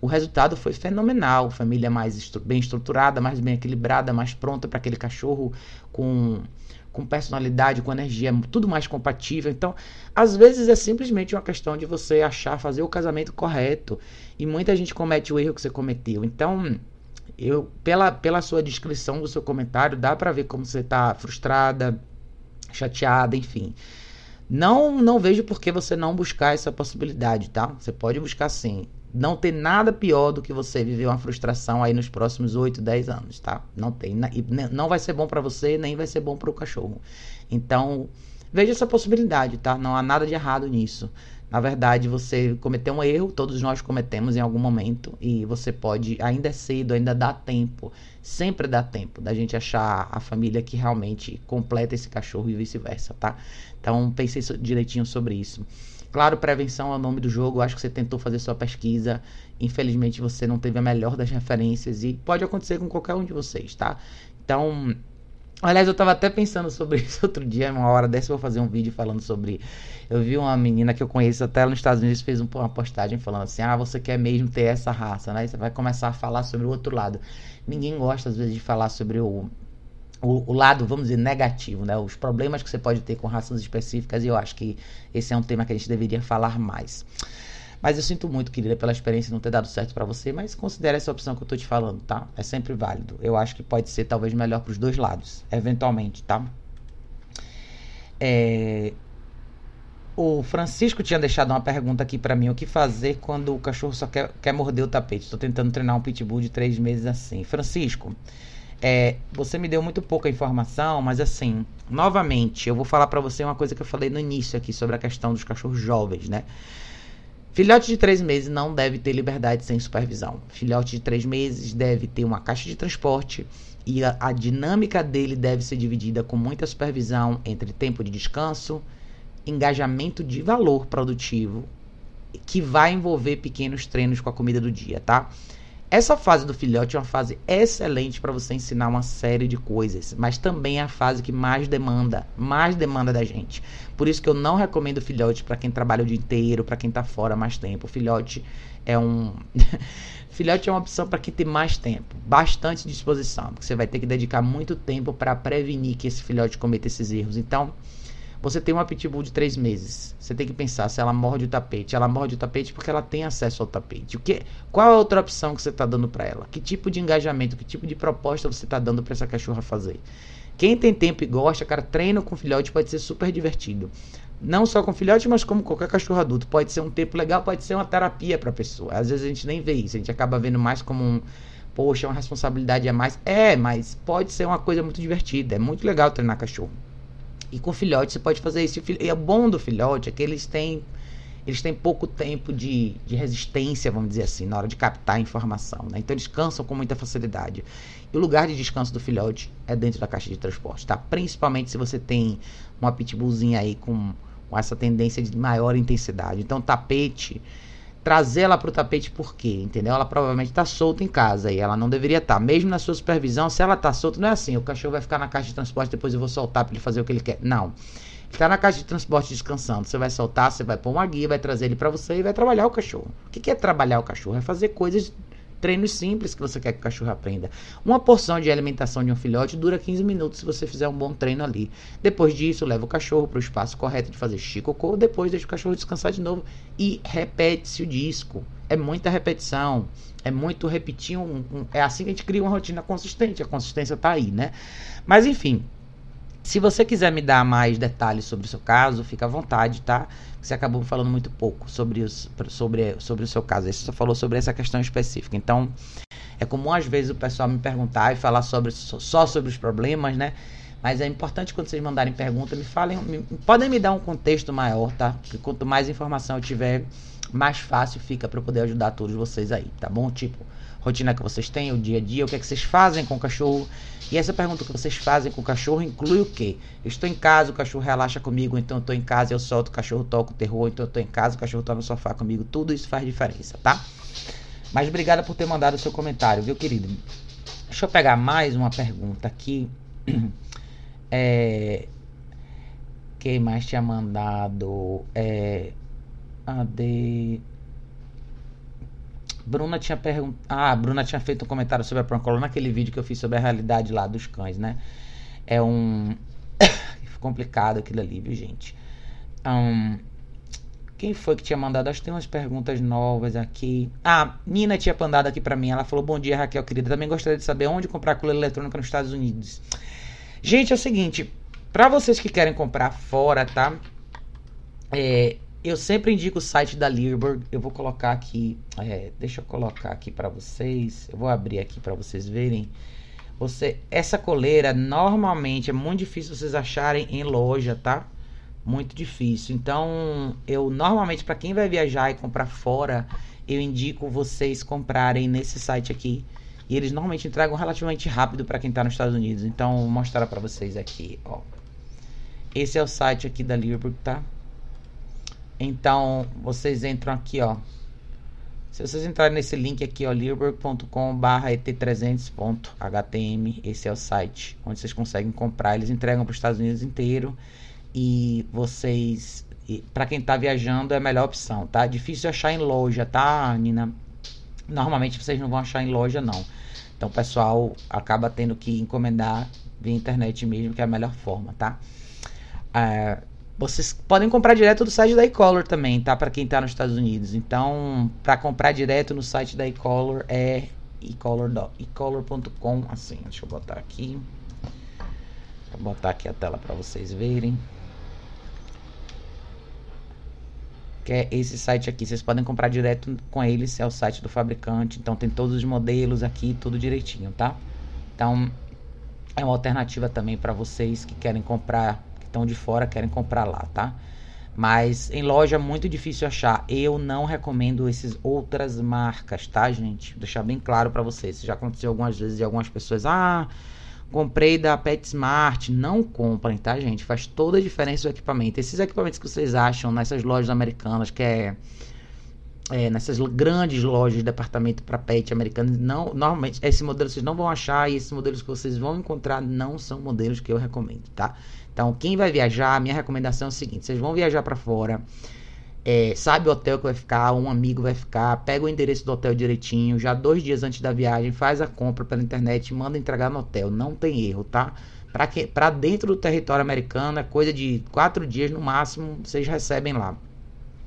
o resultado foi fenomenal. Família mais estru bem estruturada, mais bem equilibrada, mais pronta para aquele cachorro com, com personalidade, com energia, tudo mais compatível. Então, às vezes é simplesmente uma questão de você achar, fazer o casamento correto. E muita gente comete o erro que você cometeu. Então, eu pela, pela sua descrição do seu comentário, dá para ver como você está frustrada, chateada, enfim. Não, não vejo por que você não buscar essa possibilidade, tá? Você pode buscar sim não tem nada pior do que você viver uma frustração aí nos próximos 8, 10 anos, tá? Não tem, não vai ser bom para você, nem vai ser bom para o cachorro. Então, veja essa possibilidade, tá? Não há nada de errado nisso. Na verdade, você cometeu um erro, todos nós cometemos em algum momento, e você pode, ainda é cedo, ainda dá tempo, sempre dá tempo da gente achar a família que realmente completa esse cachorro e vice-versa, tá? Então, pensei direitinho sobre isso. Claro, prevenção é o nome do jogo. Acho que você tentou fazer sua pesquisa. Infelizmente, você não teve a melhor das referências. E pode acontecer com qualquer um de vocês, tá? Então. Aliás, eu tava até pensando sobre isso outro dia, uma hora dessa eu vou fazer um vídeo falando sobre. Eu vi uma menina que eu conheço até nos Estados Unidos fez uma postagem falando assim: ah, você quer mesmo ter essa raça, né? E você vai começar a falar sobre o outro lado. Ninguém gosta, às vezes, de falar sobre o, o, o, lado, vamos dizer, negativo, né? Os problemas que você pode ter com raças específicas, e eu acho que esse é um tema que a gente deveria falar mais. Mas eu sinto muito, querida, pela experiência não ter dado certo para você, mas considere essa opção que eu tô te falando, tá? É sempre válido. Eu acho que pode ser talvez melhor para os dois lados, eventualmente, tá? É... O Francisco tinha deixado uma pergunta aqui para mim: o que fazer quando o cachorro só quer, quer morder o tapete? Estou tentando treinar um pitbull de três meses assim. Francisco, é, você me deu muito pouca informação, mas assim, novamente, eu vou falar para você uma coisa que eu falei no início aqui sobre a questão dos cachorros jovens, né? Filhote de três meses não deve ter liberdade sem supervisão. Filhote de três meses deve ter uma caixa de transporte e a, a dinâmica dele deve ser dividida com muita supervisão entre tempo de descanso, engajamento de valor produtivo, que vai envolver pequenos treinos com a comida do dia, tá? Essa fase do filhote é uma fase excelente para você ensinar uma série de coisas, mas também é a fase que mais demanda, mais demanda da gente. Por isso que eu não recomendo filhote para quem trabalha o dia inteiro, para quem está fora mais tempo. filhote é um filhote é uma opção para quem tem mais tempo, bastante disposição, porque você vai ter que dedicar muito tempo para prevenir que esse filhote cometa esses erros. Então, você tem uma pitbull de três meses. Você tem que pensar se ela morde o tapete. Ela morde o tapete porque ela tem acesso ao tapete. O que, qual é a outra opção que você está dando para ela? Que tipo de engajamento, que tipo de proposta você está dando para essa cachorra fazer? Quem tem tempo e gosta, cara, treino com filhote pode ser super divertido. Não só com filhote, mas como qualquer cachorro adulto. Pode ser um tempo legal, pode ser uma terapia para a pessoa. Às vezes a gente nem vê isso, a gente acaba vendo mais como um, poxa, uma responsabilidade a mais. É, mas pode ser uma coisa muito divertida. É muito legal treinar cachorro. E com filhote você pode fazer isso. E o bom do filhote é que eles têm. eles têm pouco tempo de, de resistência, vamos dizer assim, na hora de captar a informação. Né? Então eles cansam com muita facilidade. E o lugar de descanso do filhote é dentro da caixa de transporte, tá? Principalmente se você tem uma pitbullzinha aí com, com essa tendência de maior intensidade. Então, tapete trazer ela para o tapete por quê? Entendeu? Ela provavelmente está solta em casa e ela não deveria estar. Tá. Mesmo na sua supervisão, se ela está solta, não é assim, o cachorro vai ficar na caixa de transporte depois eu vou soltar para ele fazer o que ele quer. Não. Está na caixa de transporte descansando. Você vai soltar, você vai pôr uma guia, vai trazer ele para você e vai trabalhar o cachorro. O que é trabalhar o cachorro? É fazer coisas treinos simples que você quer que o cachorro aprenda. Uma porção de alimentação de um filhote dura 15 minutos se você fizer um bom treino ali. Depois disso, leva o cachorro para o espaço correto de fazer xicocô, depois deixa o cachorro descansar de novo e repete-se o disco. É muita repetição, é muito repetir um, um, é assim que a gente cria uma rotina consistente. A consistência está aí, né? Mas enfim, se você quiser me dar mais detalhes sobre o seu caso, fica à vontade, tá? Você acabou falando muito pouco sobre, os, sobre, sobre o seu caso. Você só falou sobre essa questão específica. Então, é comum às vezes o pessoal me perguntar e falar sobre, só sobre os problemas, né? Mas é importante quando vocês mandarem pergunta, me falem, me, podem me dar um contexto maior, tá? Porque quanto mais informação eu tiver, mais fácil fica para eu poder ajudar todos vocês aí, tá bom? Tipo, rotina que vocês têm, o dia a dia, o que é que vocês fazem com o cachorro. E essa pergunta que vocês fazem com o cachorro inclui o quê? Eu estou em casa, o cachorro relaxa comigo, então eu estou em casa, eu solto o cachorro, toco o terror, então eu estou em casa, o cachorro está no sofá comigo. Tudo isso faz diferença, tá? Mas obrigada por ter mandado o seu comentário, viu, querido? Deixa eu pegar mais uma pergunta aqui. É... Quem mais tinha mandado? É... A de... Bruna tinha perguntado. Ah, Bruna tinha feito um comentário sobre a Proncolo naquele vídeo que eu fiz sobre a realidade lá dos cães, né? É um. complicado aquilo ali, viu, gente? Um... Quem foi que tinha mandado? Acho que tem umas perguntas novas aqui. Ah, Nina tinha mandado aqui para mim. Ela falou: Bom dia, Raquel, querida. Também gostaria de saber onde comprar coleira eletrônica nos Estados Unidos. Gente, é o seguinte: para vocês que querem comprar fora, tá? É, eu sempre indico o site da Learburg. Eu vou colocar aqui, é, deixa eu colocar aqui para vocês. Eu vou abrir aqui para vocês verem. Você, essa coleira normalmente é muito difícil vocês acharem em loja, tá? Muito difícil. Então, eu normalmente para quem vai viajar e comprar fora, eu indico vocês comprarem nesse site aqui. E eles normalmente entregam relativamente rápido para quem está nos Estados Unidos. Então, vou mostrar para vocês aqui, ó. Esse é o site aqui da Learburg, tá? Então, vocês entram aqui, ó. Se vocês entrarem nesse link aqui, ó, et300.htm, esse é o site onde vocês conseguem comprar. Eles entregam para os Estados Unidos inteiro e vocês, para quem está viajando, é a melhor opção, tá? Difícil achar em loja, tá, Nina? Normalmente vocês não vão achar em loja, não. Então, o pessoal acaba tendo que encomendar via internet mesmo, que é a melhor forma, tá? É, vocês podem comprar direto do site da eColor também, tá? Para quem está nos Estados Unidos. Então, para comprar direto no site da eColor é ecolor.com, assim. Deixa eu botar aqui. Vou botar aqui a tela para vocês verem. Que é esse site aqui. Vocês podem comprar direto com eles, é o site do fabricante. Então tem todos os modelos aqui, tudo direitinho, tá? Então é uma alternativa também para vocês que querem comprar estão de fora querem comprar lá, tá? Mas em loja é muito difícil achar. Eu não recomendo essas outras marcas, tá, gente? Vou deixar bem claro para vocês. Isso já aconteceu algumas vezes de algumas pessoas. Ah, comprei da PetSmart. Não comprem, tá, gente? Faz toda a diferença o equipamento. Esses equipamentos que vocês acham nessas lojas americanas, que é é, nessas grandes lojas de departamento para pet americanos, não, normalmente esse modelo vocês não vão achar e esses modelos que vocês vão encontrar não são modelos que eu recomendo, tá? Então, quem vai viajar, minha recomendação é o seguinte: vocês vão viajar para fora, é, sabe o hotel que vai ficar, um amigo vai ficar, pega o endereço do hotel direitinho, já dois dias antes da viagem, faz a compra pela internet, manda entregar no hotel, não tem erro, tá? Para dentro do território americano, é coisa de quatro dias no máximo, vocês recebem lá.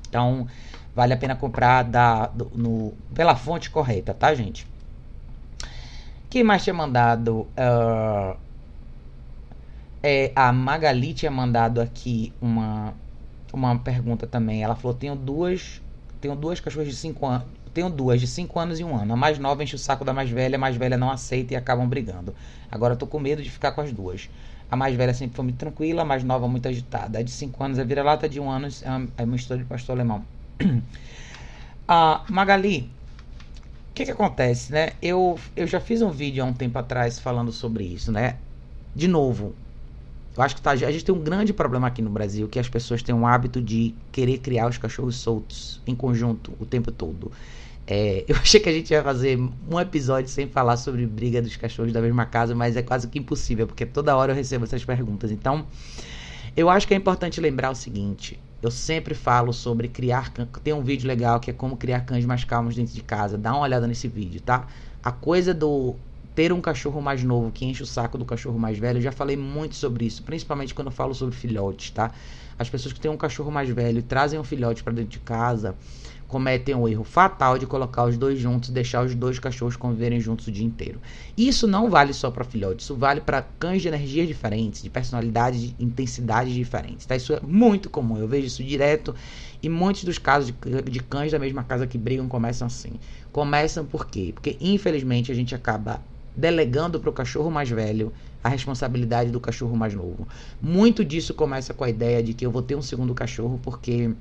Então, Vale a pena comprar da, no, pela fonte correta, tá, gente? Quem mais tinha mandado? Uh, é, a Magali tinha mandado aqui uma, uma pergunta também. Ela falou: tenho duas. Tenho duas cachorras de 5 anos. Tenho duas de 5 anos e um ano. A mais nova enche o saco da mais velha, a mais velha não aceita e acabam brigando. Agora tô com medo de ficar com as duas. A mais velha sempre foi muito tranquila, a mais nova muito agitada. A de 5 anos é vira-lata de 1 um ano, é uma, é uma mistura de pastor alemão. ah, Magali, o que, que acontece, né? Eu, eu já fiz um vídeo há um tempo atrás falando sobre isso, né? De novo, eu acho que tá, a gente tem um grande problema aqui no Brasil, que as pessoas têm um hábito de querer criar os cachorros soltos em conjunto o tempo todo. É, eu achei que a gente ia fazer um episódio sem falar sobre briga dos cachorros da mesma casa, mas é quase que impossível, porque toda hora eu recebo essas perguntas. Então, eu acho que é importante lembrar o seguinte: eu sempre falo sobre criar cães. Tem um vídeo legal que é como criar cães mais calmos dentro de casa. Dá uma olhada nesse vídeo, tá? A coisa do ter um cachorro mais novo que enche o saco do cachorro mais velho, eu já falei muito sobre isso, principalmente quando eu falo sobre filhotes, tá? As pessoas que têm um cachorro mais velho e trazem um filhote para dentro de casa cometem o erro fatal de colocar os dois juntos e deixar os dois cachorros conviverem juntos o dia inteiro. Isso não vale só para filhotes, isso vale para cães de energias diferentes, de personalidades, de intensidades diferentes. Tá? Isso é muito comum, eu vejo isso direto e muitos dos casos de, de cães da mesma casa que brigam começam assim. Começam por quê? Porque infelizmente a gente acaba delegando para o cachorro mais velho a responsabilidade do cachorro mais novo. Muito disso começa com a ideia de que eu vou ter um segundo cachorro porque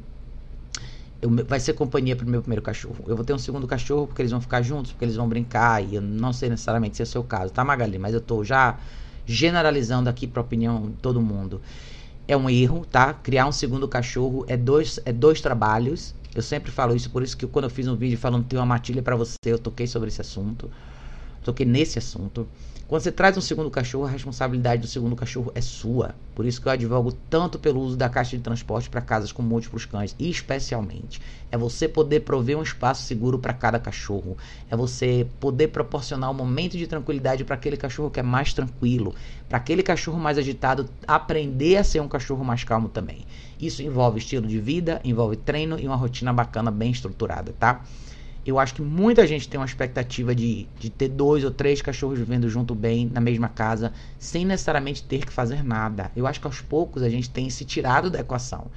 eu, vai ser companhia pro meu primeiro cachorro. Eu vou ter um segundo cachorro porque eles vão ficar juntos, porque eles vão brincar. E eu não sei necessariamente se é o seu caso, tá, Magali? Mas eu tô já generalizando aqui pra opinião de todo mundo. É um erro, tá? Criar um segundo cachorro é dois, é dois trabalhos. Eu sempre falo isso, por isso que quando eu fiz um vídeo falando tem uma matilha para você, eu toquei sobre esse assunto. Toquei nesse assunto. Quando você traz um segundo cachorro, a responsabilidade do segundo cachorro é sua. Por isso que eu advogo tanto pelo uso da caixa de transporte para casas com múltiplos cães, e especialmente é você poder prover um espaço seguro para cada cachorro, é você poder proporcionar um momento de tranquilidade para aquele cachorro que é mais tranquilo, para aquele cachorro mais agitado aprender a ser um cachorro mais calmo também. Isso envolve estilo de vida, envolve treino e uma rotina bacana bem estruturada, tá? Eu acho que muita gente tem uma expectativa de, de ter dois ou três cachorros vivendo junto bem na mesma casa, sem necessariamente ter que fazer nada. Eu acho que aos poucos a gente tem se tirado da equação.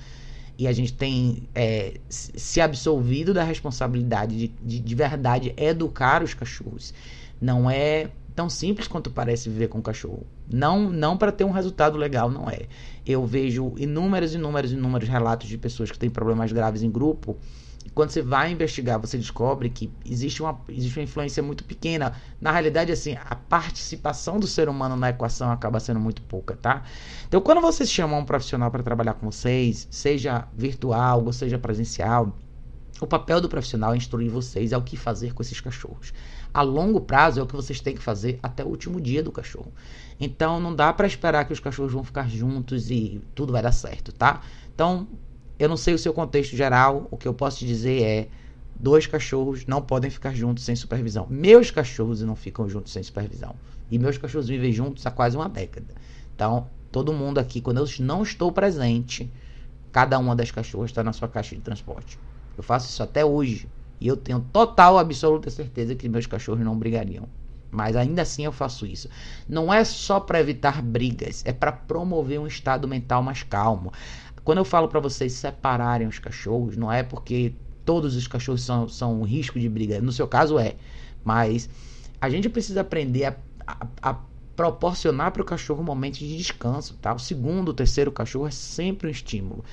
E a gente tem é, se absolvido da responsabilidade de, de, de verdade educar os cachorros. Não é tão simples quanto parece viver com um cachorro. Não, não para ter um resultado legal, não é. Eu vejo inúmeros, inúmeros, inúmeros relatos de pessoas que têm problemas graves em grupo quando você vai investigar, você descobre que existe uma, existe uma influência muito pequena. Na realidade, assim, a participação do ser humano na equação acaba sendo muito pouca, tá? Então, quando vocês chamam um profissional para trabalhar com vocês, seja virtual ou seja presencial, o papel do profissional é instruir vocês ao que fazer com esses cachorros. A longo prazo é o que vocês têm que fazer até o último dia do cachorro. Então, não dá para esperar que os cachorros vão ficar juntos e tudo vai dar certo, tá? Então, eu não sei o seu contexto geral, o que eu posso te dizer é: dois cachorros não podem ficar juntos sem supervisão. Meus cachorros não ficam juntos sem supervisão. E meus cachorros vivem juntos há quase uma década. Então, todo mundo aqui, quando eu não estou presente, cada uma das cachorras está na sua caixa de transporte. Eu faço isso até hoje. E eu tenho total, absoluta certeza que meus cachorros não brigariam. Mas ainda assim eu faço isso. Não é só para evitar brigas, é para promover um estado mental mais calmo. Quando eu falo para vocês separarem os cachorros, não é porque todos os cachorros são, são um risco de briga. No seu caso é. Mas a gente precisa aprender a, a, a proporcionar para o cachorro momentos de descanso. Tá? O segundo, o terceiro cachorro é sempre um estímulo.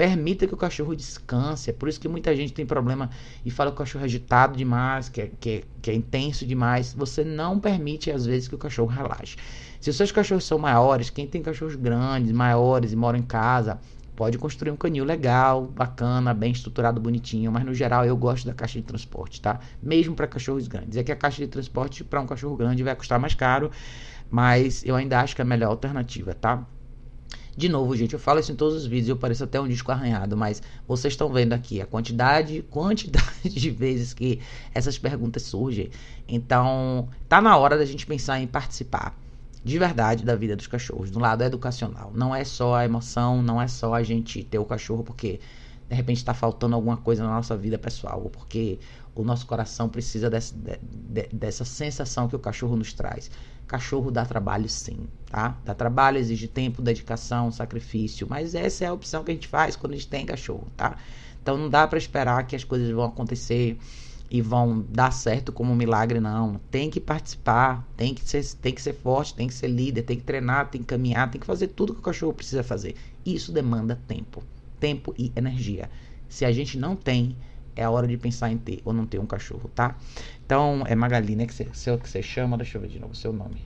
Permita que o cachorro descanse. É por isso que muita gente tem problema e fala que o cachorro é agitado demais, que é, que é, que é intenso demais. Você não permite, às vezes, que o cachorro relaxe. Se os seus cachorros são maiores, quem tem cachorros grandes, maiores e mora em casa, pode construir um canil legal, bacana, bem estruturado, bonitinho, mas no geral eu gosto da caixa de transporte, tá? Mesmo para cachorros grandes. É que a caixa de transporte para um cachorro grande vai custar mais caro, mas eu ainda acho que é a melhor alternativa, tá? De novo, gente, eu falo isso em todos os vídeos, eu pareço até um disco arranhado, mas vocês estão vendo aqui a quantidade, quantidade de vezes que essas perguntas surgem. Então, tá na hora da gente pensar em participar de verdade da vida dos cachorros, do lado educacional. Não é só a emoção, não é só a gente ter o cachorro porque de repente está faltando alguma coisa na nossa vida pessoal, ou porque o nosso coração precisa de, dessa sensação que o cachorro nos traz. Cachorro dá trabalho sim, tá? Dá trabalho, exige tempo, dedicação, sacrifício, mas essa é a opção que a gente faz quando a gente tem cachorro, tá? Então não dá para esperar que as coisas vão acontecer e vão dar certo como um milagre, não. Tem que participar, tem que ser, tem que ser forte, tem que ser líder, tem que treinar, tem que caminhar, tem que fazer tudo que o cachorro precisa fazer. Isso demanda tempo, tempo e energia. Se a gente não tem, é a hora de pensar em ter ou não ter um cachorro, tá? Então, é Magali, né? Que você, que você chama, deixa eu ver de novo o seu nome.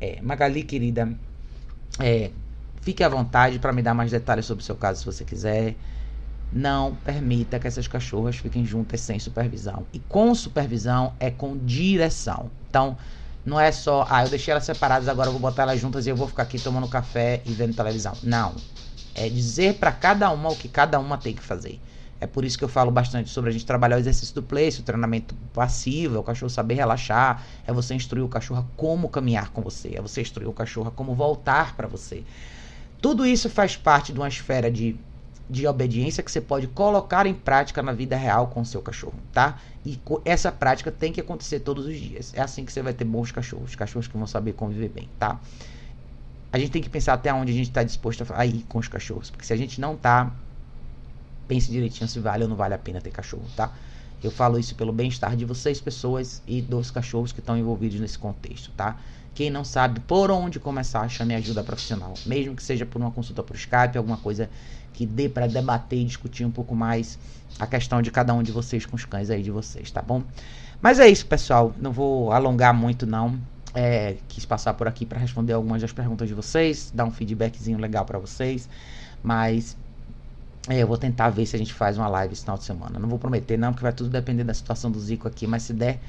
É, Magali, querida, é, fique à vontade para me dar mais detalhes sobre o seu caso se você quiser. Não permita que essas cachorras fiquem juntas sem supervisão. E com supervisão é com direção. Então, não é só, ah, eu deixei elas separadas, agora eu vou botar elas juntas e eu vou ficar aqui tomando café e vendo televisão. Não. É dizer para cada uma o que cada uma tem que fazer. É por isso que eu falo bastante sobre a gente trabalhar o exercício do place, o treinamento passivo, é o cachorro saber relaxar, é você instruir o cachorro a como caminhar com você, é você instruir o cachorro a como voltar para você. Tudo isso faz parte de uma esfera de, de obediência que você pode colocar em prática na vida real com o seu cachorro, tá? E essa prática tem que acontecer todos os dias. É assim que você vai ter bons cachorros, cachorros que vão saber conviver bem, tá? A gente tem que pensar até onde a gente está disposto a ir com os cachorros, porque se a gente não está pense direitinho se vale ou não vale a pena ter cachorro, tá? Eu falo isso pelo bem-estar de vocês, pessoas, e dos cachorros que estão envolvidos nesse contexto, tá? Quem não sabe por onde começar, chame ajuda profissional. Mesmo que seja por uma consulta por Skype, alguma coisa que dê para debater e discutir um pouco mais a questão de cada um de vocês com os cães aí de vocês, tá bom? Mas é isso, pessoal. Não vou alongar muito, não. É, quis passar por aqui para responder algumas das perguntas de vocês, dar um feedbackzinho legal para vocês. Mas é, eu vou tentar ver se a gente faz uma live esse final de semana. Não vou prometer, não, porque vai tudo depender da situação do Zico aqui, mas se der,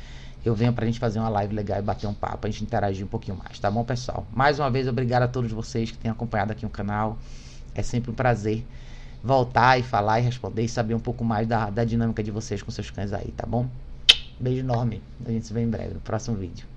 eu venho pra gente fazer uma live legal e bater um papo, a gente interagir um pouquinho mais, tá bom, pessoal? Mais uma vez, obrigado a todos vocês que têm acompanhado aqui o canal. É sempre um prazer voltar e falar e responder e saber um pouco mais da, da dinâmica de vocês com seus cães aí, tá bom? Beijo enorme. A gente se vê em breve no próximo vídeo.